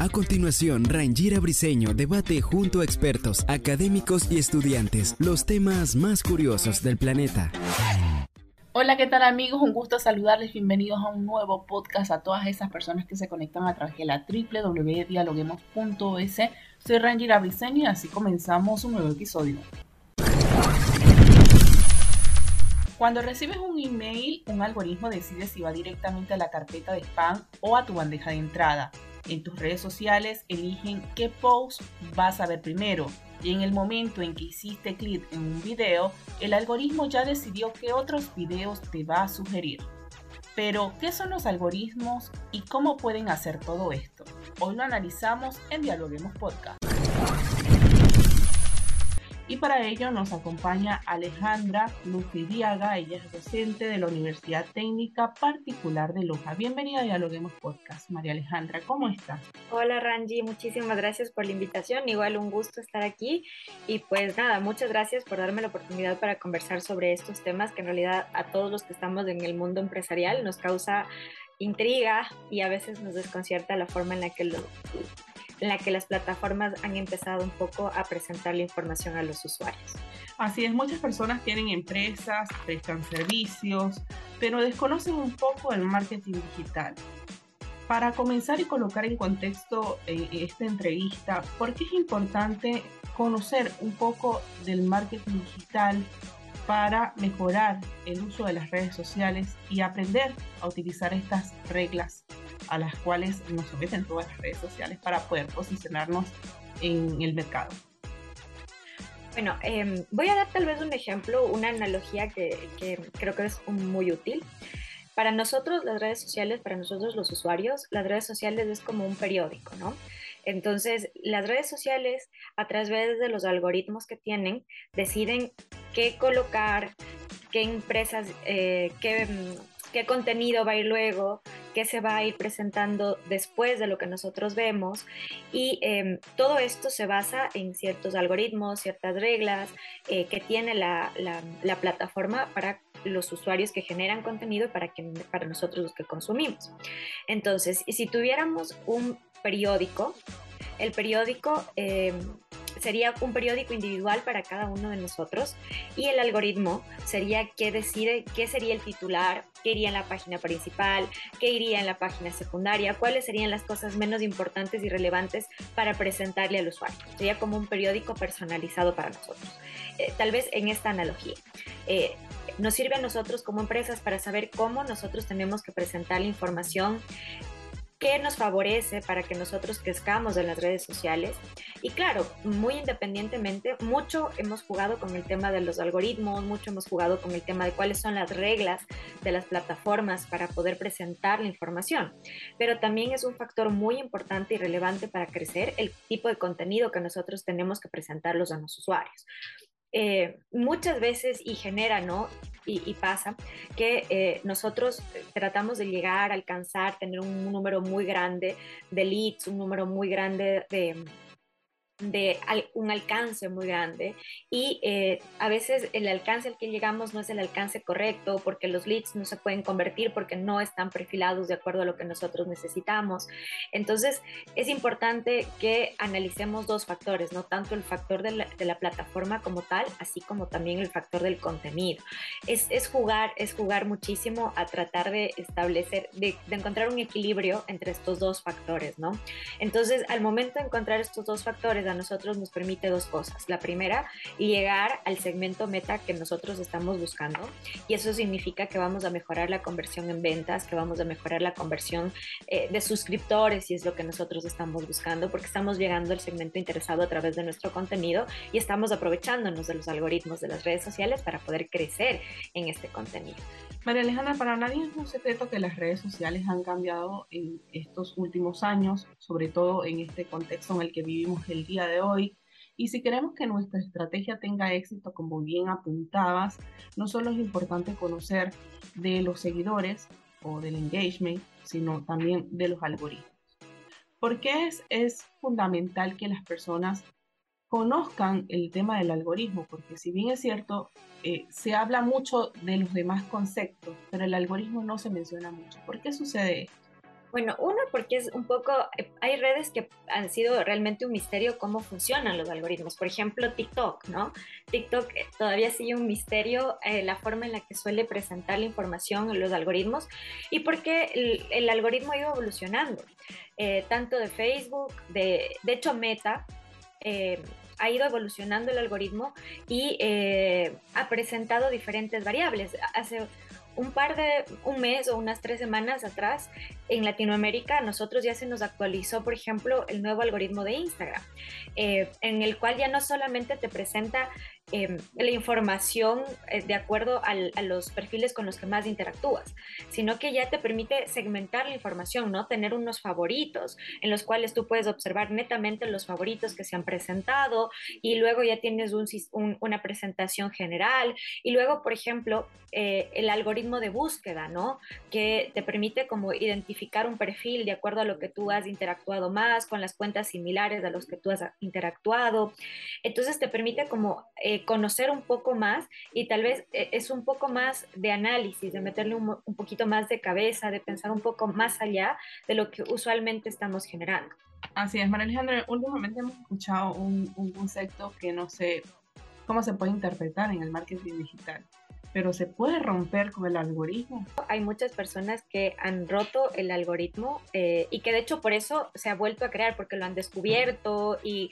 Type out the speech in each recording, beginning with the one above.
A continuación, Rangira Briseño debate junto a expertos, académicos y estudiantes los temas más curiosos del planeta. Hola, ¿qué tal amigos? Un gusto saludarles. Bienvenidos a un nuevo podcast a todas esas personas que se conectan a través de la www.dialoguemos.es. Soy Rangira Briseño y así comenzamos un nuevo episodio. Cuando recibes un email, un algoritmo decide si va directamente a la carpeta de spam o a tu bandeja de entrada. En tus redes sociales eligen qué post vas a ver primero y en el momento en que hiciste clic en un video, el algoritmo ya decidió qué otros videos te va a sugerir. Pero, ¿qué son los algoritmos y cómo pueden hacer todo esto? Hoy lo analizamos en Dialoguemos Podcast. Y para ello nos acompaña Alejandra Lucidiaga, ella es docente de la Universidad Técnica Particular de Loja. Bienvenida a Dialoguemos Podcast, María Alejandra, ¿cómo estás? Hola Rangi, muchísimas gracias por la invitación, igual un gusto estar aquí. Y pues nada, muchas gracias por darme la oportunidad para conversar sobre estos temas que en realidad a todos los que estamos en el mundo empresarial nos causa intriga y a veces nos desconcierta la forma en la que lo, en la que las plataformas han empezado un poco a presentar la información a los usuarios. Así es, muchas personas tienen empresas, prestan servicios, pero desconocen un poco el marketing digital. Para comenzar y colocar en contexto eh, esta entrevista, ¿por qué es importante conocer un poco del marketing digital para mejorar el uso de las redes sociales y aprender a utilizar estas reglas a las cuales nos someten todas las redes sociales para poder posicionarnos en el mercado. Bueno, em, voy a dar tal vez un ejemplo, una analogía que, creo que es muy útil. Para nosotros las redes sociales, para nosotros los usuarios, las redes sociales es como un periódico, ¿no? Entonces, las redes sociales, a través de los algoritmos que tienen, deciden qué colocar, qué empresas, eh, qué, qué contenido va a ir luego, qué se va a ir presentando después de lo que nosotros vemos. Y em, todo esto se basa en ciertos algoritmos, ciertas reglas eh, que tiene la, la, plataforma para los usuarios que generan contenido y para, para nosotros los que consumimos. Entonces, si tuviéramos un periódico, el periódico em, sería un periódico individual para cada uno de nosotros y el algoritmo sería que decide qué sería el titular, qué iría en la página principal, qué iría en la página secundaria, cuáles serían las cosas menos importantes y relevantes para presentarle al usuario. Sería como un periódico personalizado para nosotros. Eh, tal vez en esta analogía. Eh, nos sirve a nosotros como empresas para saber cómo nosotros tenemos que presentar la información qué nos favorece para que nosotros crezcamos en las redes sociales. Y claro, muy independientemente, mucho hemos jugado con el tema de los algoritmos, mucho hemos jugado con el tema de cuáles son las reglas de las plataformas para poder presentar la información. Pero también es un factor muy importante y relevante para crecer el tipo de contenido que nosotros tenemos que presentarlos a los usuarios. Eh, muchas veces y genera, ¿no? Y, pasa que eh, nosotros tratamos de llegar, alcanzar, tener un número muy grande de leads, un número muy grande de, de un alcance muy grande y eh, a veces el alcance al que llegamos no es el alcance correcto porque los leads no se pueden convertir porque no están perfilados de acuerdo a lo que nosotros necesitamos. Entonces es importante que analicemos dos factores, no tanto el factor de la, plataforma como tal, así como también el factor del contenido. Es, es jugar, es jugar muchísimo a tratar de establecer, de, de encontrar un equilibrio entre estos dos factores, ¿no? Entonces al momento de encontrar estos dos factores, a nosotros nos permite dos cosas. La primera, llegar al segmento meta que nosotros estamos buscando y eso significa que vamos a mejorar la conversión en ventas, que vamos a mejorar la conversión eh, de suscriptores si es lo que nosotros estamos buscando porque estamos llegando al segmento interesado a través de nuestro contenido y estamos aprovechándonos de los algoritmos de las redes sociales para poder crecer en este contenido. María Alejandra, para nadie es un secreto que las redes sociales han cambiado en estos últimos años, sobre todo en este contexto en el que vivimos el día de hoy. Y si queremos que nuestra estrategia tenga éxito, como bien apuntabas, no solo es importante conocer de los seguidores o del engagement, sino también de los algoritmos. ¿Por qué es, es fundamental que las personas conozcan el tema del algoritmo? Porque si bien es cierto, eh, se habla mucho de los demás conceptos, pero el algoritmo no se menciona mucho. ¿Por qué sucede esto? Bueno, uno, porque es un poco, eh, hay redes que han sido realmente un misterio cómo funcionan los algoritmos. Por ejemplo, TikTok, ¿no? TikTok eh, todavía sigue un misterio la forma en la que suele presentar la información los algoritmos y porque el, el algoritmo ha ido evolucionando, tanto de Facebook, de, de hecho Meta. Ha ido evolucionando el algoritmo y ha presentado diferentes variables. Hace un par de, un mes o unas tres semanas atrás, en Latinoamérica, nosotros ya se nos actualizó, por ejemplo, el nuevo algoritmo de Instagram, eh, en el cual ya no solamente te presenta Em, la información eh, de acuerdo a los perfiles con los que más interactúas, sino que ya te permite segmentar la información, ¿no? Tener unos favoritos en los cuales tú puedes observar netamente los favoritos que se han presentado y luego ya tienes una presentación general y luego, por ejemplo, eh, el algoritmo de búsqueda, ¿no? Que te permite como identificar un perfil de acuerdo a lo que tú has interactuado más, con las cuentas similares a los que tú has interactuado. Entonces te permite como... Conocer un poco más y tal vez eh, es un poco más de análisis, de meterle un, poquito más de cabeza, de pensar un poco más allá de lo que usualmente estamos generando. Así es, María Alejandra, últimamente hemos escuchado un, un concepto que no sé cómo se puede interpretar en el marketing digital pero se puede romper con el algoritmo. Hay muchas personas que han roto el algoritmo eh, y que de hecho por eso se ha vuelto a crear, porque lo han descubierto y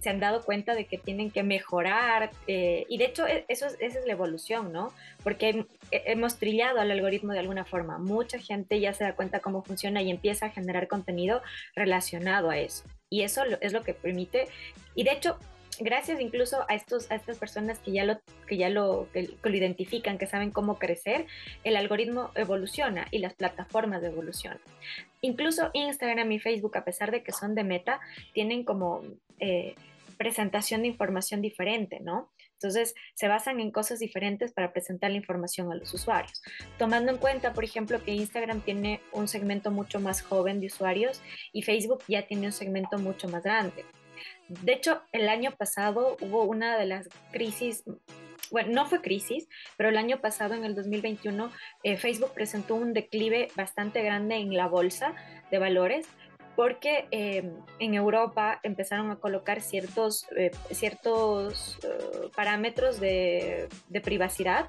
se han dado cuenta de que tienen que mejorar. Eh, y de hecho e, eso esa es la evolución, ¿no? Porque hemos trillado al algoritmo de alguna forma. Mucha gente ya se da cuenta cómo funciona y empieza a generar contenido relacionado a eso. Y eso es lo que permite, y de hecho gracias incluso a, estos, a estas personas que ya, lo, que ya lo, lo identifican, que saben cómo crecer, el algoritmo evoluciona y las plataformas evolucionan. Incluso Instagram y Facebook, a pesar de que son de meta, tienen como eh, presentación de información diferente, ¿no? Entonces, se basan en cosas diferentes para presentar la información a los usuarios. Tomando en cuenta, por ejemplo, que Instagram tiene un segmento mucho más joven de usuarios y Facebook ya tiene un segmento mucho más grande. De hecho, el año pasado hubo una de las crisis, bueno, no fue crisis, pero el año pasado, en el 2021, eh, Facebook presentó un declive bastante grande en la bolsa de valores porque eh, en Europa empezaron a colocar ciertos, eh, ciertos parámetros de, de privacidad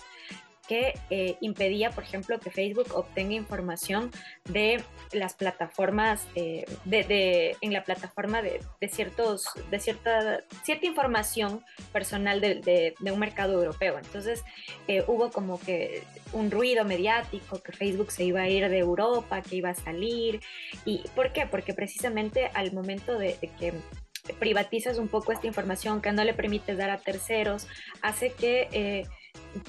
que eh, impedía, por ejemplo, que Facebook obtenga información de las plataformas, eh, de, en la plataforma de, ciertos, de cierta, cierta información personal de, un mercado europeo. Entonces eh, hubo como que un ruido mediático, que Facebook se iba a ir de Europa, que iba a salir. ¿Y por qué? Porque precisamente al momento de que privatizas un poco esta información que no le permites dar a terceros, hace que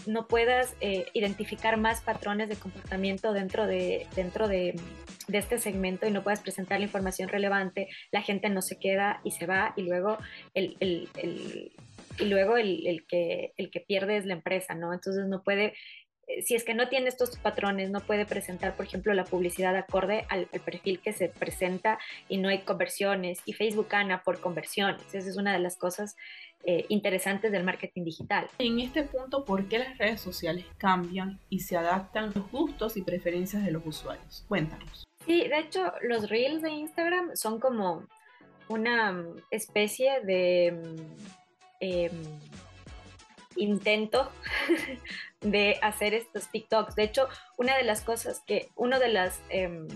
no puedas eh, identificar más patrones de comportamiento dentro, de, dentro de, este segmento y no puedas presentar la información relevante, la gente no se queda y se va y luego el, y luego el, que, el que pierde es la empresa, ¿no? Entonces no puede, eh, si es que no tiene estos patrones, no puede presentar, por ejemplo, la publicidad acorde al, al, perfil que se presenta y no hay conversiones y Facebook gana por conversiones. Esa es una de las cosas eh, interesantes del marketing digital. En este punto, ¿por qué las redes sociales cambian y se adaptan a los gustos y preferencias de los usuarios? Cuéntanos. Sí, de hecho, los reels de Instagram son como una mm, especie de mm, em, intento de hacer estos TikToks. De hecho, una de las cosas que, uno de las em,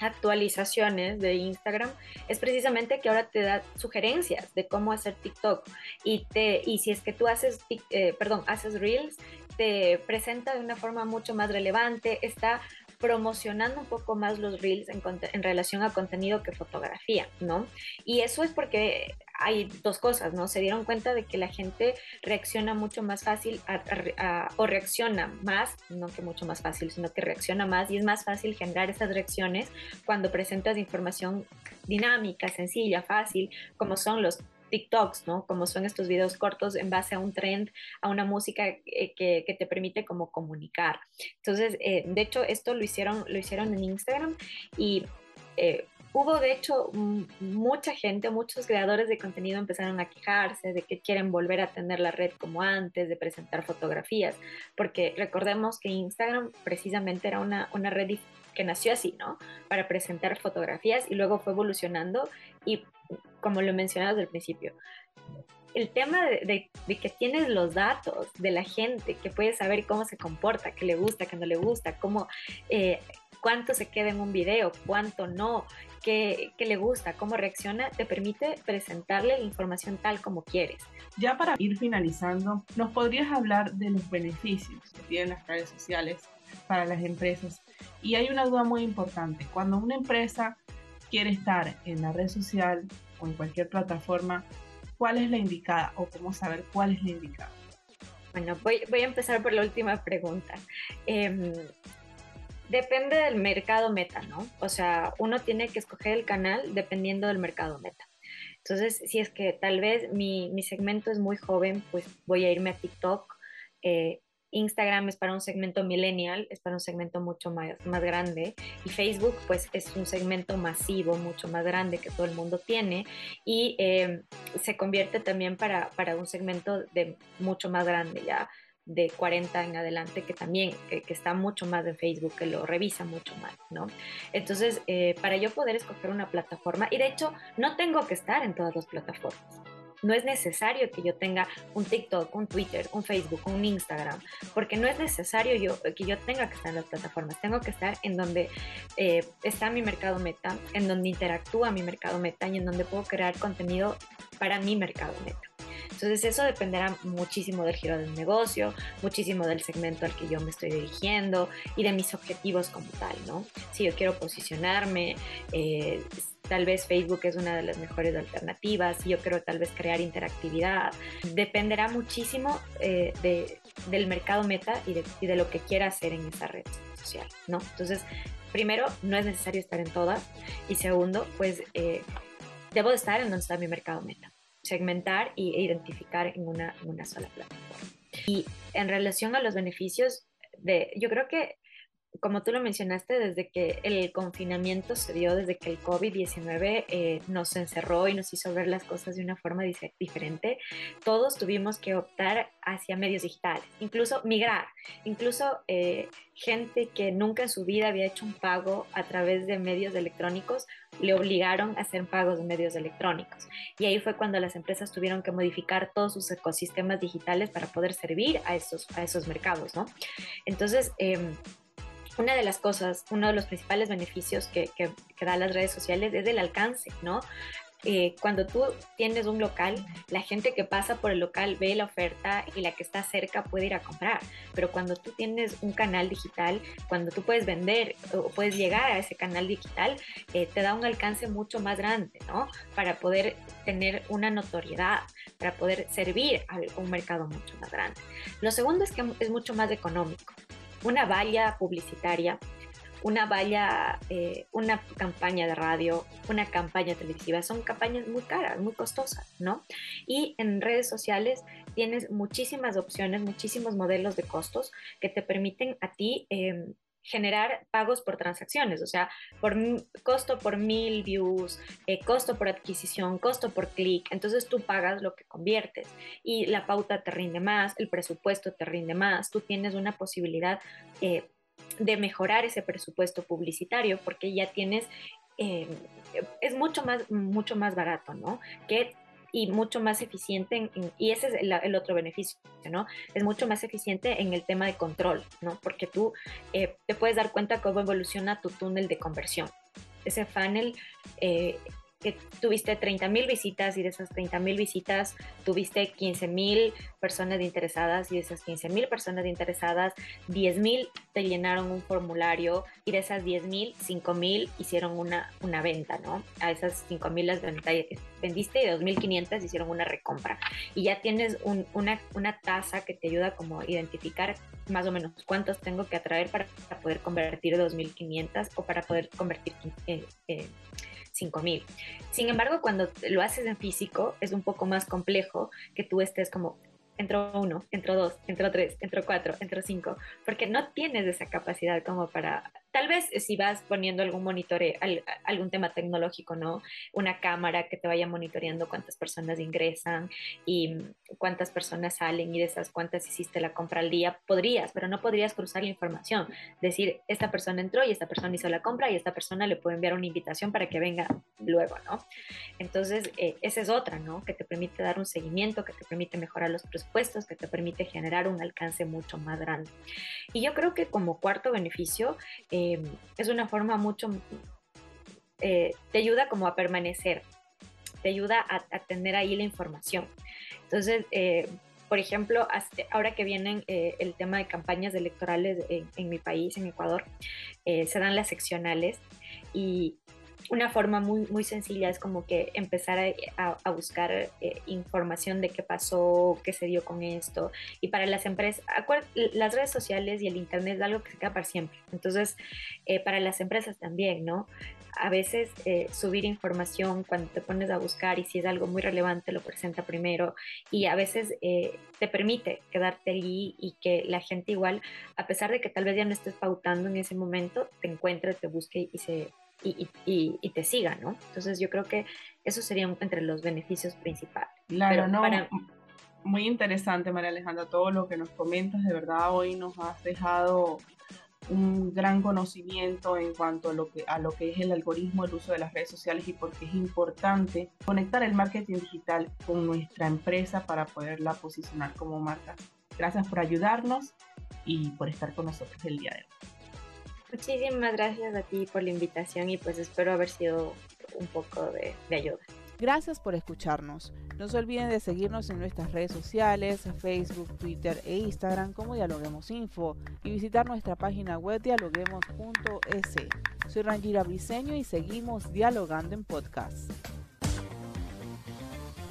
actualizaciones de Instagram es precisamente que ahora te da sugerencias de cómo hacer TikTok. Y te y si es que tú haces eh, perdón haces reels te presenta de una forma mucho más relevante está promocionando un poco más los reels en, en, relación a contenido que fotografía, ¿no? Y eso es porque hay dos cosas, ¿no? Se dieron cuenta de que la gente reacciona mucho más fácil o reacciona más, no que mucho más fácil, sino que reacciona más y es más fácil generar esas reacciones cuando presentas información dinámica, sencilla, fácil, como son los TikToks, ¿no? Como son estos videos cortos en base a un trend, a una música eh, que, te permite como comunicar. Entonces, eh, de hecho, esto lo hicieron, lo hicieron en Instagram y eh, hubo de hecho mucha gente, muchos creadores de contenido empezaron a quejarse de que quieren volver a tener la red como antes, de presentar fotografías, porque recordemos que Instagram precisamente era una, una red que nació así, ¿no? Para presentar fotografías y luego fue evolucionando y como lo mencionaba desde el principio, el tema de, que tienes los datos de la gente, que puedes saber cómo se comporta, qué le gusta, qué no le gusta, cómo, eh, cuánto se queda en un video, cuánto no, qué, le gusta, cómo reacciona, te permite presentarle la información tal como quieres. Ya para ir finalizando, ¿nos podrías hablar de los beneficios que tienen las redes sociales para las empresas? Y hay una duda muy importante. Cuando una empresa quiere estar en la red social o en cualquier plataforma, ¿cuál es la indicada o cómo saber cuál es la indicada? Bueno, voy, a empezar por la última pregunta. Em, depende del mercado meta, ¿no? O sea, uno tiene que escoger el canal dependiendo del mercado meta. Entonces, si es que tal vez mi, mi segmento es muy joven, pues voy a irme a TikTok. Eh, Instagram es para un segmento millennial, es para un segmento mucho más, más grande y Facebook pues es un segmento masivo, mucho más grande que todo el mundo tiene y em, se convierte también para, para, un segmento de mucho más grande ya de 40 en adelante que también que, está mucho más en Facebook, que lo revisa mucho más, ¿no? Entonces, eh, para yo poder escoger una plataforma, y de hecho no tengo que estar en todas las plataformas, no es necesario que yo tenga un TikTok, un Twitter, un Facebook, un Instagram, porque no es necesario que yo tenga que estar en las plataformas, tengo que estar en donde eh, está mi mercado meta, en donde interactúa mi mercado meta y en donde puedo crear contenido para mi mercado meta. Entonces eso dependerá muchísimo del giro del negocio, muchísimo del segmento al que yo me estoy dirigiendo y de mis objetivos como tal, ¿no? Si yo quiero posicionarme, eh, tal vez Facebook es una de las mejores alternativas, yo quiero tal vez crear interactividad. Dependerá muchísimo eh, de, del mercado meta y de, lo que quiera hacer en esa red social, ¿no? Entonces, primero, no es necesario estar en todas y segundo, pues eh, debo de estar en donde está mi mercado meta, segmentar e identificar en una, en una sola plataforma. Y en relación a los beneficios, de, yo creo que como tú lo mencionaste, desde que el confinamiento se dio, desde que el COVID-19 eh, nos encerró y nos hizo ver las cosas de una forma diferente, todos tuvimos que optar hacia medios digitales, incluso migrar, incluso eh, gente que nunca en su vida había hecho un pago a través de medios electrónicos, le obligaron a hacer pagos de medios electrónicos. Y ahí fue cuando las empresas tuvieron que modificar todos sus ecosistemas digitales para poder servir a esos, a esos mercados, ¿no? Entonces, eh, una de las cosas, uno de los principales beneficios que, que, dan las redes sociales es el alcance, ¿no? Eh, cuando tú tienes un local, la gente que pasa por el local ve la oferta y la que está cerca puede ir a comprar. Pero cuando tú tienes un canal digital, cuando tú puedes vender o puedes llegar a ese canal digital, eh, te da un alcance mucho más grande, ¿no? Para poder tener una notoriedad, para poder servir a un mercado mucho más grande. Lo segundo es que es mucho más económico una valla publicitaria, una valla, eh, una campaña de radio, una campaña televisiva, son campañas muy caras, muy costosas, ¿no? Y en redes sociales tienes muchísimas opciones, muchísimos modelos de costos que te permiten a ti em, generar pagos por transacciones, o sea, por costo por mil views, eh, costo por adquisición, costo por clic, entonces tú pagas lo que conviertes y la pauta te rinde más, el presupuesto te rinde más, tú tienes una posibilidad eh, de mejorar ese presupuesto publicitario porque ya tienes, eh, es mucho más, mucho más barato, ¿no? Que y mucho más eficiente, y ese es el, otro beneficio, ¿no? Es mucho más eficiente en el tema de control, ¿no? Porque tú eh, te puedes dar cuenta cómo evoluciona tu túnel de conversión. Ese funnel, eh, que tuviste 30 mil visitas y de esas 30 mil visitas tuviste 15 mil personas interesadas y de esas 15 mil personas interesadas, 10 mil te llenaron un formulario y de esas 10 mil, 5 mil hicieron una, una venta, ¿no? A esas 5 mil las vendiste y de 2.500 hicieron una recompra. Y ya tienes una, una tasa que te ayuda como a identificar más o menos cuántos tengo que atraer para, poder convertir 2.500 o para poder convertir eh, eh, 5.000. Sin embargo, cuando lo haces en físico, es un poco más complejo que tú estés como, entro uno, entro dos, entro tres, entro cuatro, entro cinco, porque no tienes esa capacidad como para Tal vez si vas poniendo algún monitoreo, algún tema tecnológico, ¿no? Una cámara que te vaya monitoreando cuántas personas ingresan y cuántas personas salen y de esas cuántas hiciste la compra al día, podrías, pero no podrías cruzar la información. Decir, esta persona entró y esta persona hizo la compra y esta persona le puede enviar una invitación para que venga luego, ¿no? Entonces, eh, esa es otra, ¿no? Que te permite dar un seguimiento, que te permite mejorar los presupuestos, que te permite generar un alcance mucho más grande. Y yo creo que como cuarto beneficio, eh, es una forma mucho, eh, te ayuda como a permanecer, te ayuda a, tener ahí la información. Entonces, eh, por ejemplo, ahora que vienen el tema de campañas electorales en, mi país, en Ecuador, se dan las seccionales y una forma muy, muy sencilla es como que empezar a, buscar eh, información de qué pasó, qué se dio con esto. Y para las empresas, las redes sociales y el Internet es algo que se queda para siempre. Entonces, eh, para las empresas también, ¿no? A veces eh, subir información cuando te pones a buscar y si es algo muy relevante lo presenta primero y a veces te permite quedarte allí y que la gente igual, a pesar de que tal vez ya no estés pautando en ese momento, te encuentre, te busque y se y, te siga, ¿no? Entonces yo creo que eso sería entre los beneficios principales. Claro, no, muy interesante María Alejandra, todo lo que nos comentas, de verdad hoy nos has dejado un gran conocimiento en cuanto a lo que, a lo que es el algoritmo, el uso de las redes sociales y por qué es importante conectar el marketing digital con nuestra empresa para poderla posicionar como marca. Gracias por ayudarnos y por estar con nosotros el día de hoy. Muchísimas gracias a ti por la invitación y pues espero haber sido un poco de, ayuda. Gracias por escucharnos. No se olviden de seguirnos en nuestras redes sociales, Facebook, Twitter e Instagram como Dialoguemos Info y visitar nuestra página web dialoguemos.es. Soy Rangira Briseño y seguimos dialogando en podcast.